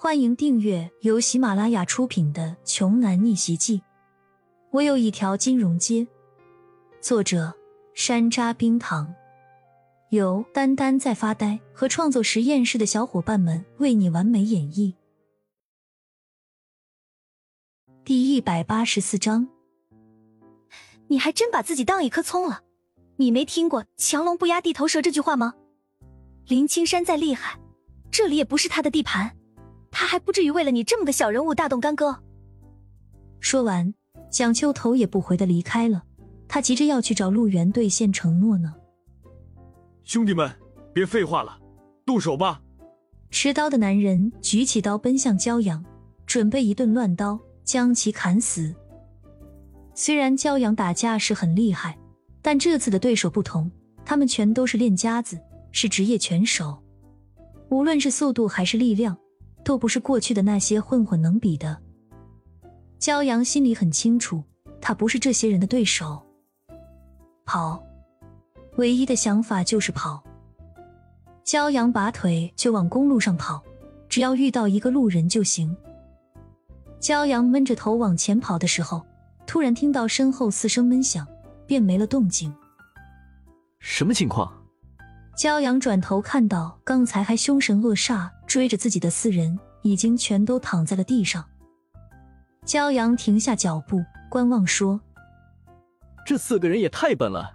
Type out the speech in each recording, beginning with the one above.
欢迎订阅由喜马拉雅出品的《穷男逆袭记》。我有一条金融街。作者：山楂冰糖，由丹丹在发呆和创作实验室的小伙伴们为你完美演绎。第一百八十四章，你还真把自己当一颗葱了？你没听过“强龙不压地头蛇”这句话吗？林青山再厉害，这里也不是他的地盘。他还不至于为了你这么个小人物大动干戈。说完，蒋秋头也不回的离开了。他急着要去找陆源兑现承诺呢。兄弟们，别废话了，动手吧！持刀的男人举起刀奔向骄阳，准备一顿乱刀将其砍死。虽然骄阳打架是很厉害，但这次的对手不同，他们全都是练家子，是职业拳手，无论是速度还是力量。都不是过去的那些混混能比的。骄阳心里很清楚，他不是这些人的对手。跑，唯一的想法就是跑。骄阳拔腿就往公路上跑，只要遇到一个路人就行。骄阳闷着头往前跑的时候，突然听到身后四声闷响，便没了动静。什么情况？骄阳转头看到，刚才还凶神恶煞追着自己的四人，已经全都躺在了地上。骄阳停下脚步，观望说：“这四个人也太笨了，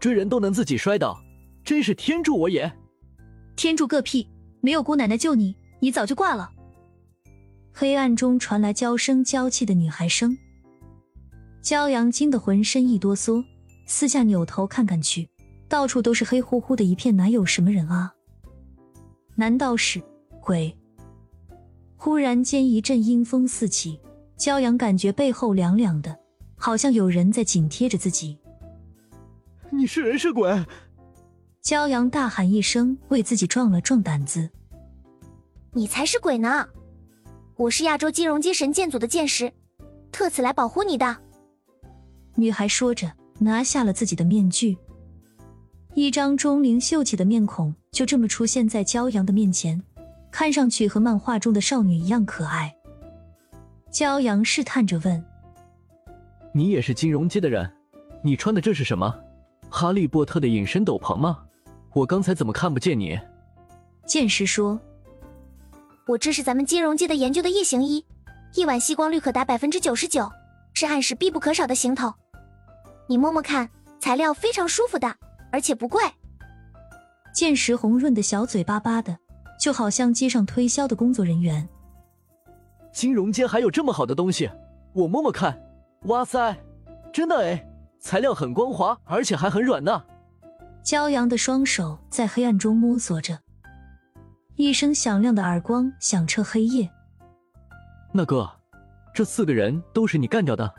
追人都能自己摔倒，真是天助我也！”天助个屁！没有姑奶奶救你，你早就挂了。黑暗中传来娇声娇气的女孩声。骄阳惊得浑身一哆嗦，四下扭头看看去。到处都是黑乎乎的一片，哪有什么人啊？难道是鬼？忽然间一阵阴风四起，骄阳感觉背后凉凉的，好像有人在紧贴着自己。你是人是鬼？骄阳大喊一声，为自己壮了壮胆子。你才是鬼呢！我是亚洲金融街神剑组的剑士，特此来保护你的。女孩说着，拿下了自己的面具。一张钟灵秀气的面孔就这么出现在骄阳的面前，看上去和漫画中的少女一样可爱。骄阳试探着问：“你也是金融街的人？你穿的这是什么？哈利波特的隐身斗篷吗？我刚才怎么看不见你？”剑师说：“我这是咱们金融界的研究的夜行衣，一晚吸光率可达百分之九十九，是暗时必不可少的行头。你摸摸看，材料非常舒服的。”而且不贵。剑石红润的小嘴巴巴的，就好像街上推销的工作人员。金融街还有这么好的东西，我摸摸看。哇塞，真的哎，材料很光滑，而且还很软呢。骄阳的双手在黑暗中摸索着，一声响亮的耳光响彻黑夜。那哥，这四个人都是你干掉的？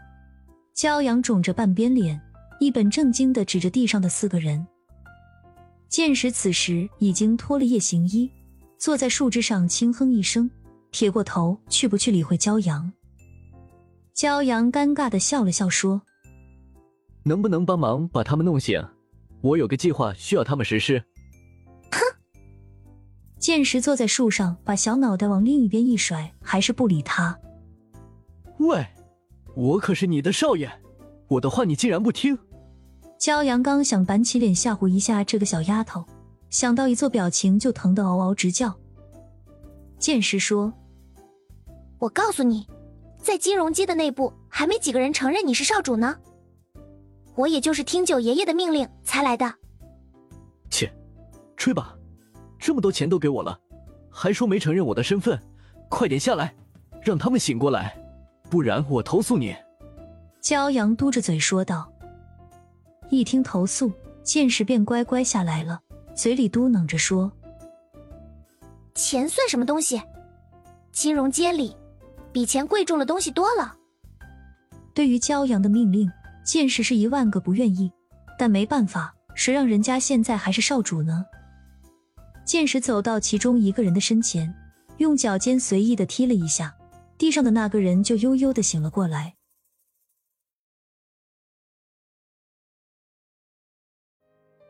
骄阳肿着半边脸。一本正经的指着地上的四个人，剑石此时已经脱了夜行衣，坐在树枝上轻哼一声，撇过头去不去理会骄阳。骄阳尴尬的笑了笑说：“能不能帮忙把他们弄醒？我有个计划需要他们实施。”哼！剑石坐在树上，把小脑袋往另一边一甩，还是不理他。喂，我可是你的少爷，我的话你竟然不听！骄阳刚想板起脸吓唬一下这个小丫头，想到一做表情就疼得嗷嗷直叫。剑师说：“我告诉你，在金融街的内部还没几个人承认你是少主呢。我也就是听九爷爷的命令才来的。”切，吹吧，这么多钱都给我了，还说没承认我的身份？快点下来，让他们醒过来，不然我投诉你。”骄阳嘟着嘴说道。一听投诉，剑石便乖乖下来了，嘴里嘟囔着说：“钱算什么东西？金融街里比钱贵重的东西多了。”对于骄阳的命令，剑石是一万个不愿意，但没办法，谁让人家现在还是少主呢？剑石走到其中一个人的身前，用脚尖随意的踢了一下，地上的那个人就悠悠的醒了过来。